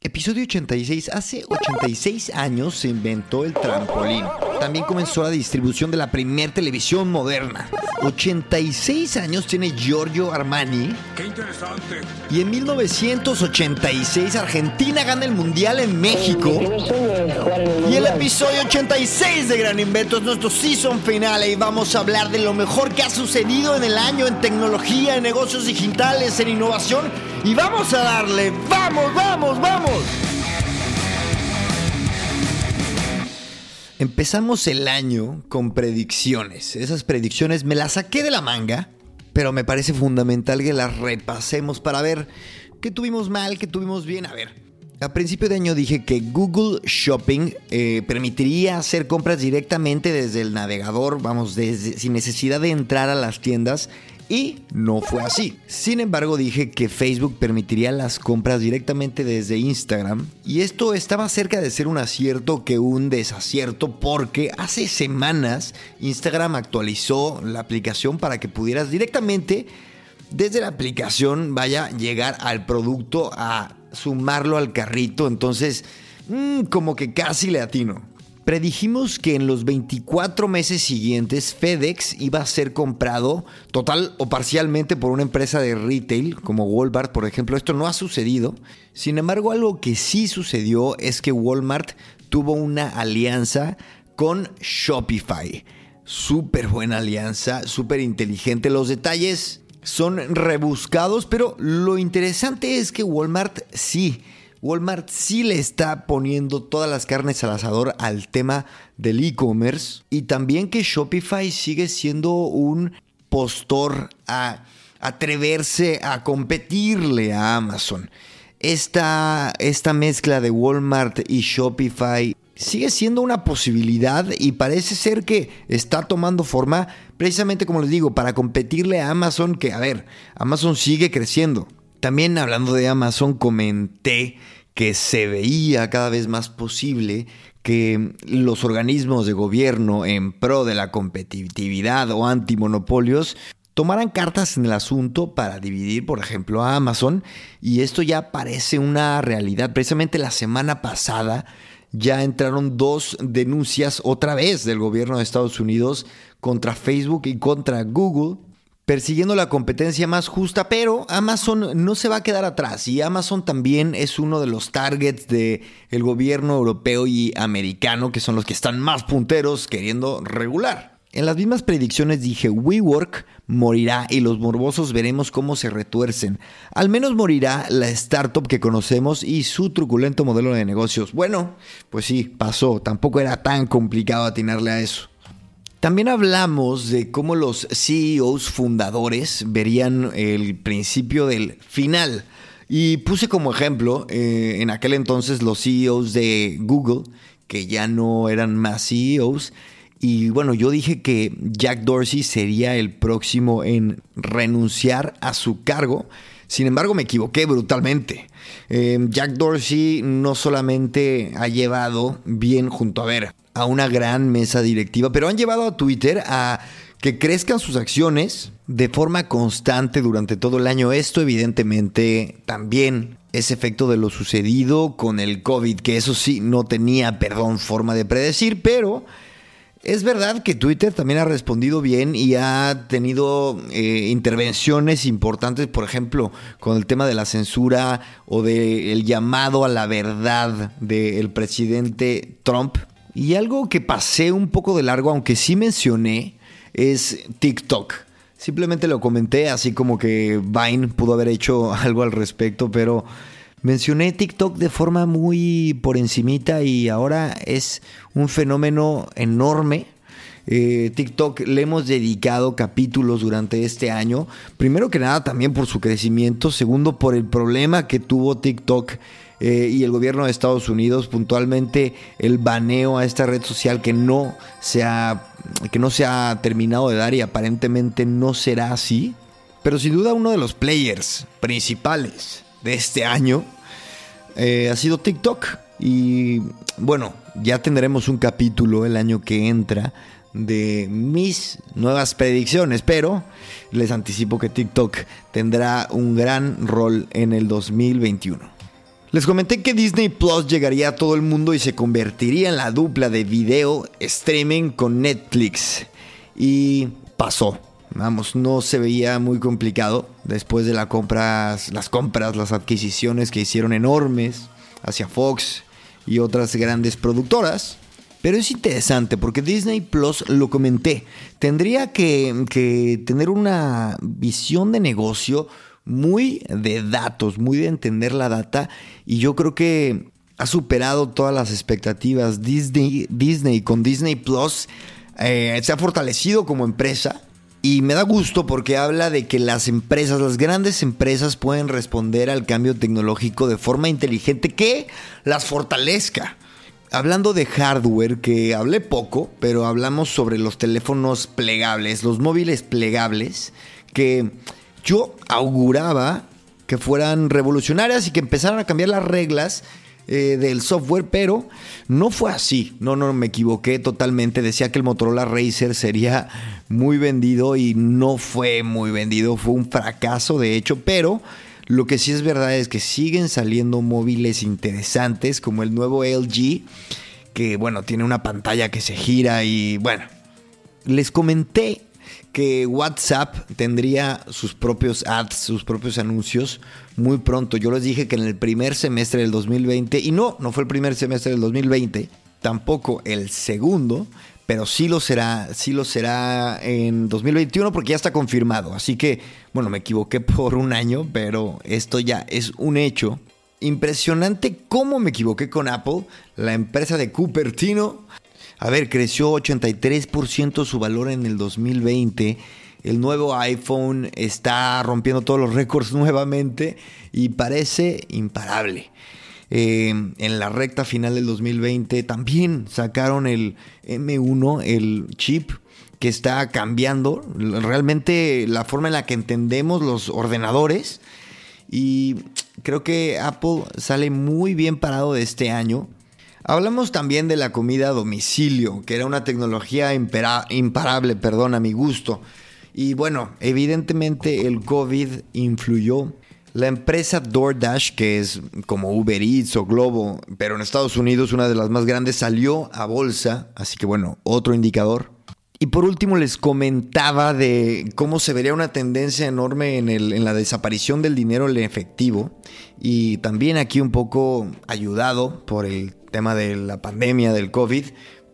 Episodio 86. Hace 86 años se inventó el trampolín. También comenzó la distribución de la primer televisión moderna. 86 años tiene Giorgio Armani. ¡Qué interesante! Y en 1986 Argentina gana el Mundial en México. Y el episodio 86 de Gran Invento es nuestro season final y vamos a hablar de lo mejor que ha sucedido en el año en tecnología, en negocios digitales, en innovación. Y vamos a darle, vamos, vamos, vamos. Empezamos el año con predicciones. Esas predicciones me las saqué de la manga, pero me parece fundamental que las repasemos para ver qué tuvimos mal, qué tuvimos bien. A ver, a principio de año dije que Google Shopping eh, permitiría hacer compras directamente desde el navegador, vamos, desde, sin necesidad de entrar a las tiendas y no fue así. Sin embargo, dije que Facebook permitiría las compras directamente desde Instagram. Y esto estaba cerca de ser un acierto que un desacierto porque hace semanas Instagram actualizó la aplicación para que pudieras directamente desde la aplicación vaya llegar al producto a sumarlo al carrito. Entonces, mmm, como que casi le atino. Predijimos que en los 24 meses siguientes FedEx iba a ser comprado total o parcialmente por una empresa de retail como Walmart, por ejemplo. Esto no ha sucedido. Sin embargo, algo que sí sucedió es que Walmart tuvo una alianza con Shopify. Súper buena alianza, súper inteligente. Los detalles son rebuscados, pero lo interesante es que Walmart sí Walmart sí le está poniendo todas las carnes al asador al tema del e-commerce y también que Shopify sigue siendo un postor a atreverse a competirle a Amazon. Esta, esta mezcla de Walmart y Shopify sigue siendo una posibilidad y parece ser que está tomando forma precisamente como les digo para competirle a Amazon que a ver, Amazon sigue creciendo. También hablando de Amazon, comenté que se veía cada vez más posible que los organismos de gobierno en pro de la competitividad o antimonopolios tomaran cartas en el asunto para dividir, por ejemplo, a Amazon. Y esto ya parece una realidad. Precisamente la semana pasada ya entraron dos denuncias otra vez del gobierno de Estados Unidos contra Facebook y contra Google persiguiendo la competencia más justa, pero Amazon no se va a quedar atrás y Amazon también es uno de los targets del el gobierno europeo y americano, que son los que están más punteros queriendo regular. En las mismas predicciones dije WeWork morirá y los morbosos veremos cómo se retuercen. Al menos morirá la startup que conocemos y su truculento modelo de negocios. Bueno, pues sí, pasó, tampoco era tan complicado atinarle a eso. También hablamos de cómo los CEOs fundadores verían el principio del final. Y puse como ejemplo, eh, en aquel entonces los CEOs de Google, que ya no eran más CEOs, y bueno, yo dije que Jack Dorsey sería el próximo en renunciar a su cargo. Sin embargo, me equivoqué brutalmente. Eh, Jack Dorsey no solamente ha llevado bien junto a ver a una gran mesa directiva, pero han llevado a Twitter a que crezcan sus acciones de forma constante durante todo el año. Esto evidentemente también es efecto de lo sucedido con el COVID, que eso sí no tenía, perdón, forma de predecir, pero es verdad que Twitter también ha respondido bien y ha tenido eh, intervenciones importantes, por ejemplo, con el tema de la censura o del llamado a la verdad del presidente Trump y algo que pasé un poco de largo, aunque sí mencioné, es TikTok. Simplemente lo comenté, así como que Vine pudo haber hecho algo al respecto, pero mencioné TikTok de forma muy por encimita y ahora es un fenómeno enorme. eh, TikTok le hemos dedicado capítulos durante este año. Primero que nada también por su crecimiento, segundo por el problema que tuvo TikTok eh, y el gobierno de Estados Unidos, puntualmente el baneo a esta red social que no se ha, que no se ha terminado de dar y aparentemente no será así. Pero sin duda uno de los players principales de este año eh, ha sido TikTok. Y bueno, ya tendremos un capítulo el año que entra de mis nuevas predicciones, pero les anticipo que TikTok tendrá un gran rol en el 2021. Les comenté que Disney Plus llegaría a todo el mundo y se convertiría en la dupla de video streaming con Netflix. Y pasó. Vamos, no se veía muy complicado después de las compras, las compras, las adquisiciones que hicieron enormes hacia Fox y otras grandes productoras. Pero es interesante porque Disney Plus, lo comenté, tendría que, que tener una visión de negocio muy de datos, muy de entender la data y yo creo que ha superado todas las expectativas. Disney, Disney con Disney Plus eh, se ha fortalecido como empresa y me da gusto porque habla de que las empresas, las grandes empresas pueden responder al cambio tecnológico de forma inteligente que las fortalezca. Hablando de hardware, que hablé poco, pero hablamos sobre los teléfonos plegables, los móviles plegables, que yo auguraba que fueran revolucionarias y que empezaran a cambiar las reglas eh, del software, pero no fue así. No, no, me equivoqué totalmente. Decía que el Motorola Racer sería muy vendido y no fue muy vendido. Fue un fracaso, de hecho, pero lo que sí es verdad es que siguen saliendo móviles interesantes como el nuevo LG, que bueno, tiene una pantalla que se gira y bueno, les comenté que WhatsApp tendría sus propios ads, sus propios anuncios muy pronto. Yo les dije que en el primer semestre del 2020, y no, no fue el primer semestre del 2020, tampoco el segundo, pero sí lo será, sí lo será en 2021 porque ya está confirmado. Así que, bueno, me equivoqué por un año, pero esto ya es un hecho. Impresionante cómo me equivoqué con Apple, la empresa de Cupertino a ver, creció 83% su valor en el 2020. El nuevo iPhone está rompiendo todos los récords nuevamente y parece imparable. Eh, en la recta final del 2020 también sacaron el M1, el chip que está cambiando realmente la forma en la que entendemos los ordenadores. Y creo que Apple sale muy bien parado de este año. Hablamos también de la comida a domicilio, que era una tecnología imparable, perdón, a mi gusto. Y bueno, evidentemente el COVID influyó. La empresa DoorDash, que es como Uber Eats o Globo, pero en Estados Unidos una de las más grandes, salió a bolsa. Así que bueno, otro indicador. Y por último les comentaba de cómo se vería una tendencia enorme en, en, la desaparición del dinero en efectivo y también aquí un poco ayudado por el tema de la pandemia, del COVID,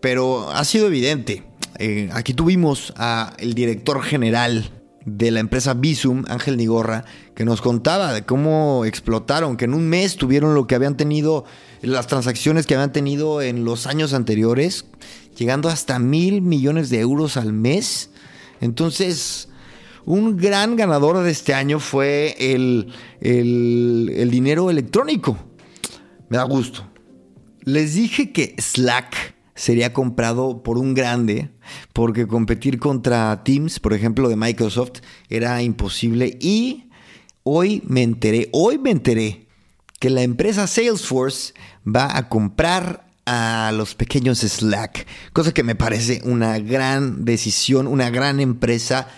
pero ha sido evidente. Eh, aquí tuvimos al director general de la empresa Visum, Ángel Nigorra, que nos contaba de cómo explotaron, que en un mes tuvieron lo que habían tenido, las transacciones que habían tenido en los años anteriores, llegando hasta mil millones de euros al mes. Entonces, un gran ganador de este año fue el, el dinero electrónico. Me da gusto. Les dije que Slack sería comprado por un grande, porque competir contra Teams, por ejemplo, de Microsoft, era imposible. Y hoy me enteré, hoy me enteré que la empresa Salesforce va a comprar a los pequeños Slack, cosa que me parece una gran decisión, una gran empresa.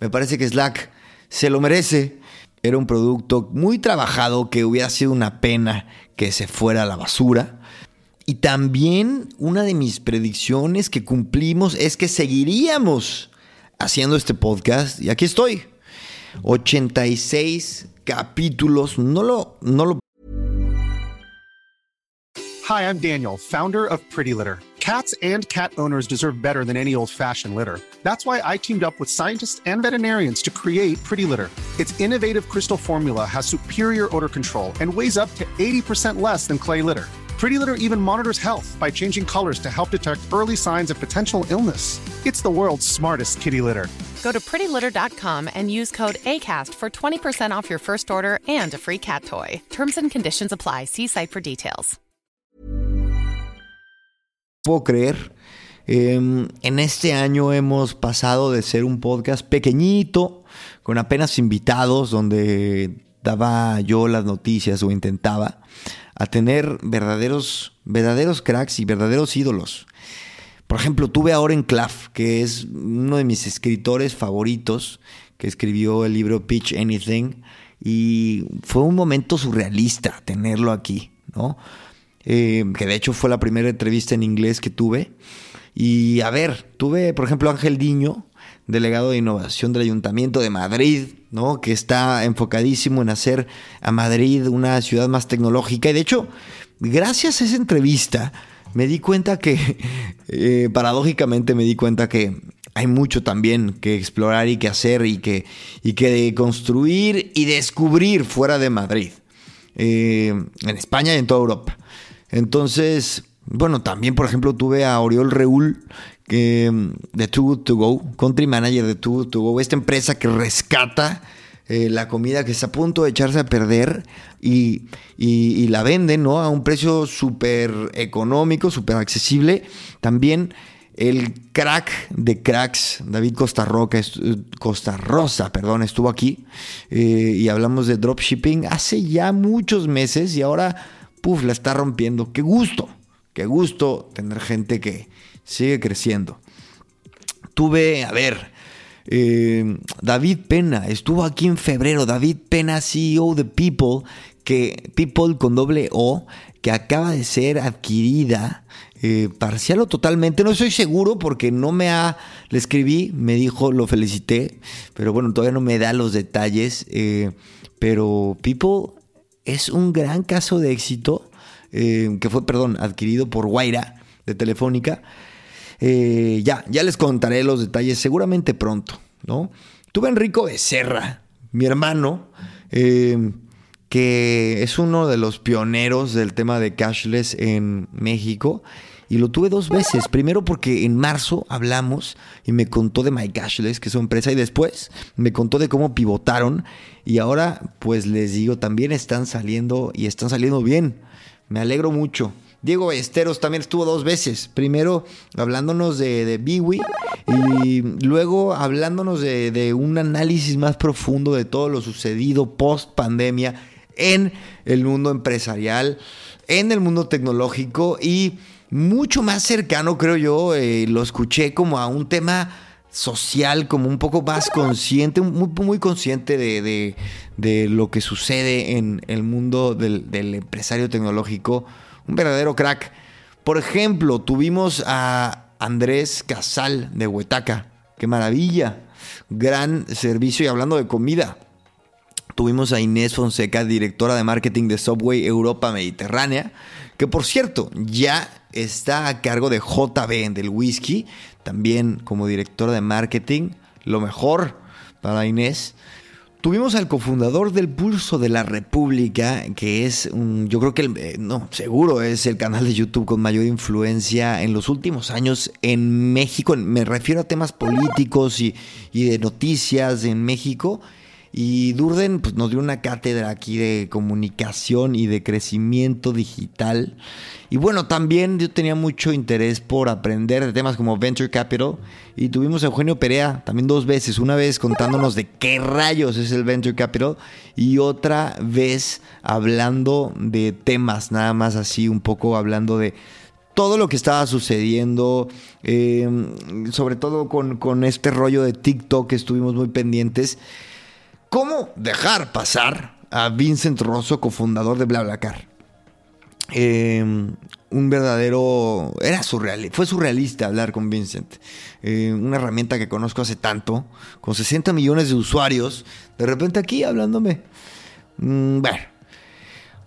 Me parece que Slack se lo merece. Era un producto muy trabajado que hubiera sido una pena que se fuera a la basura. Y también una de mis predicciones que cumplimos es que seguiríamos haciendo este podcast. Y aquí estoy. 86 capítulos. No lo, no lo. Hi, I'm Daniel, founder of Pretty Litter. Cats and cat owners deserve better than any old-fashioned litter. That's why I teamed up with scientists and veterinarians to create Pretty Litter. Its innovative crystal formula has superior odor control and weighs up to 80% less than clay litter. Pretty Litter even monitors health by changing colors to help detect early signs of potential illness. It's the world's smartest kitty litter. Go to prettylitter.com and use code ACAST for 20% off your first order and a free cat toy. Terms and conditions apply. See site for details. Puedo creer. Eh, en este año hemos pasado de ser un podcast pequeñito, con apenas invitados, donde daba yo las noticias o intentaba, a tener verdaderos, verdaderos cracks y verdaderos ídolos. Por ejemplo, tuve a Oren Claff, que es uno de mis escritores favoritos, que escribió el libro Pitch Anything, y fue un momento surrealista tenerlo aquí, ¿no? Eh, que de hecho fue la primera entrevista en inglés que tuve. Y a ver, tuve, por ejemplo, Ángel Diño, delegado de innovación del Ayuntamiento de Madrid, ¿no? Que está enfocadísimo en hacer a Madrid una ciudad más tecnológica. Y de hecho, gracias a esa entrevista, me di cuenta que, eh, paradójicamente me di cuenta que hay mucho también que explorar y que hacer y que, y que construir y descubrir fuera de Madrid, eh, en España y en toda Europa. Entonces, bueno, también, por ejemplo, tuve a Oriol Reul, que, de Too Good To Go, country manager de Too Good To Go, esta empresa que rescata eh, la comida que está a punto de echarse a perder y, la vende, ¿no? A un precio súper económico, súper accesible. También el crack de cracks, David Costa, Roca, Costa Rosa, perdón, estuvo aquí eh, y hablamos de dropshipping hace ya muchos meses y ahora, puff, la está rompiendo. Qué gusto, qué gusto tener gente que sigue creciendo. Tuve, a ver, eh, David Pena estuvo aquí en febrero. David Pena, CEO de People, que People con doble O, que acaba de ser adquirida eh, parcial o totalmente. No estoy seguro porque no me ha. Le escribí, me dijo, lo felicité, pero bueno, todavía no me da los detalles. Eh, pero People es un gran caso de éxito que fue, perdón, adquirido por Guaira de Telefónica. Eh, ya, ya les contaré los detalles seguramente pronto, ¿no? Tuve a Enrico Becerra, mi hermano, eh, que es uno de los pioneros del tema de cashless en México. Y lo tuve dos veces. Primero porque en marzo hablamos y me contó de My Cashless, que es su empresa, y después me contó de cómo pivotaron. Y ahora, pues les digo, también están saliendo y están saliendo bien. Me alegro mucho. Diego Esteros también estuvo dos veces. Primero hablándonos de, de Biwi y luego hablándonos de, un análisis más profundo de todo lo sucedido post pandemia en el mundo empresarial, en el mundo tecnológico y mucho más cercano, creo yo, eh, lo escuché como a un tema social, como un poco más consciente, muy, muy consciente de, de, lo que sucede en el mundo del empresario tecnológico un verdadero crack. Por ejemplo, tuvimos a Andrés Casal de Huetaca. ¡Qué maravilla! Gran servicio y hablando de comida. Tuvimos a Inés Fonseca, directora de marketing de Subway Europa Mediterránea, que por cierto ya está a cargo de JB del whisky, también como directora de marketing. Lo mejor para Inés. Tuvimos al cofundador del Pulso de la República, que es, un, yo creo que, el, eh, no, seguro es el canal de YouTube con mayor influencia en los últimos años en México. Me refiero a temas políticos y, y de noticias en México. Y Durden pues, nos dio una cátedra aquí de comunicación y de crecimiento digital. Y bueno, también yo tenía mucho interés por aprender de temas como Venture Capital. Y tuvimos a Eugenio Perea también dos veces. Una vez contándonos de qué rayos es el Venture Capital. Y otra vez hablando de temas, nada más así, un poco hablando de todo lo que estaba sucediendo, eh, sobre todo con, con este rollo de TikTok que estuvimos muy pendientes. ¿Cómo dejar pasar a Vincent Rosso, cofundador de BlaBlaCar? Eh, un verdadero... Era surreal, fue surrealista hablar con Vincent. Eh, una herramienta que conozco hace tanto, con 60 millones de usuarios, de repente aquí hablándome. Mm, bueno,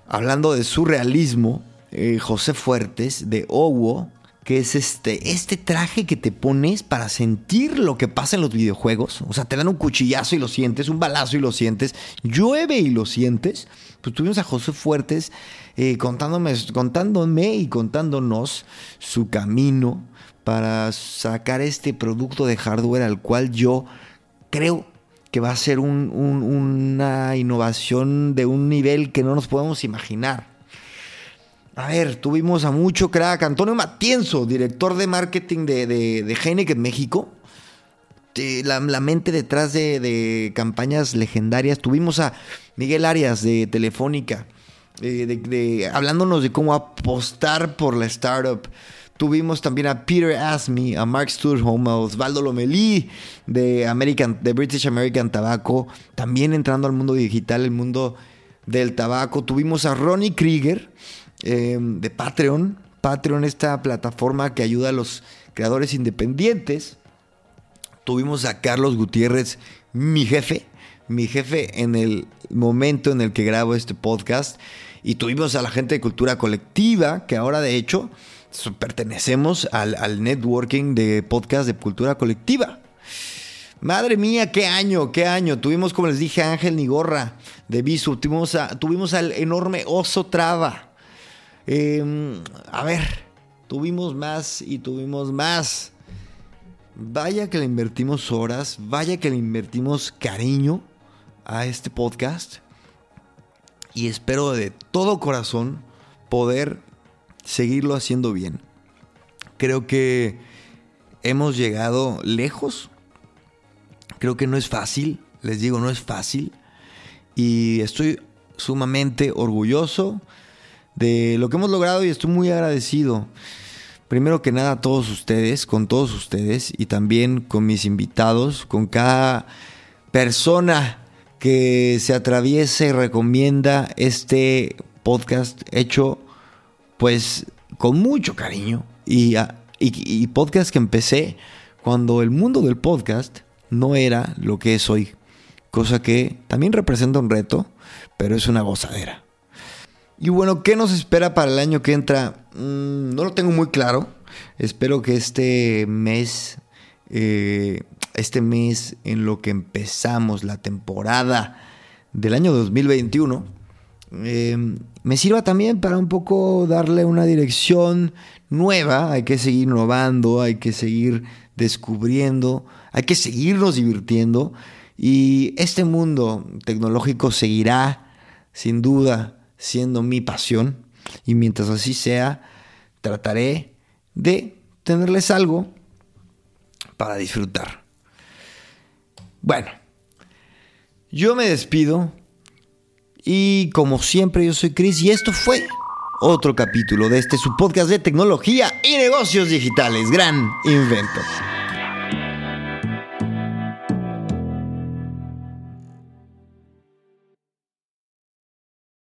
hablando de surrealismo, eh, José Fuertes de Owo que es este, este traje que te pones para sentir lo que pasa en los videojuegos. O sea, te dan un cuchillazo y lo sientes, un balazo y lo sientes, llueve y lo sientes. Pues tuvimos a José Fuertes eh, contándome, contándome y contándonos su camino para sacar este producto de hardware al cual yo creo que va a ser una innovación de un nivel que no nos podemos imaginar. A ver, tuvimos a mucho crack. Antonio Matienzo, director de marketing de, de, Heineken México. La, mente detrás de, campañas legendarias. Tuvimos a Miguel Arias de Telefónica, eh, hablándonos de cómo apostar por la startup. Tuvimos también a Peter Asme, a Mark Sturholm, a Osvaldo Lomelí de, American, de British American Tobacco, también entrando al mundo digital, el mundo del tabaco. Tuvimos a Ronnie Krieger eh, de Patreon. Patreon, esta plataforma que ayuda a los creadores independientes. Tuvimos a Carlos Gutiérrez, mi jefe, mi jefe en el momento en el que grabo este podcast. Y tuvimos a la gente de Cultura Colectiva, que ahora de hecho pertenecemos al, networking de podcast de cultura colectiva. Madre mía, qué año, qué año. Tuvimos, como les dije, a Ángel Nigorra de Visu. Tuvimos, tuvimos al enorme Oso Traba. Em, a ver, tuvimos más y tuvimos más. Vaya que le invertimos horas, vaya que le invertimos cariño a este podcast. Y espero de todo corazón poder seguirlo haciendo bien. Creo que hemos llegado lejos. Creo que no es fácil, les digo, no es fácil. Y estoy sumamente orgulloso de lo que hemos logrado y estoy muy agradecido. Primero que nada a todos ustedes, con todos ustedes y también con mis invitados, con cada persona que se atraviesa y recomienda este podcast hecho pues con mucho cariño y, y, podcast que empecé cuando el mundo del podcast no era lo que es hoy. Cosa que también representa un reto, pero es una gozadera. Y bueno, ¿qué nos espera para el año que entra? Mm, no lo tengo muy claro. Espero que este mes, eh, este mes en lo que empezamos la temporada del año 2021, Em, me sirva también para un poco darle una dirección nueva. Hay que seguir innovando, hay que seguir descubriendo, hay que seguirnos divirtiendo. Y este mundo tecnológico seguirá, sin duda, siendo mi pasión. Y mientras así sea, trataré de tenerles algo para disfrutar. Bueno, yo me despido y como siempre, yo soy Chris y esto fue otro capítulo de este su podcast de tecnología y negocios digitales. Gran invento.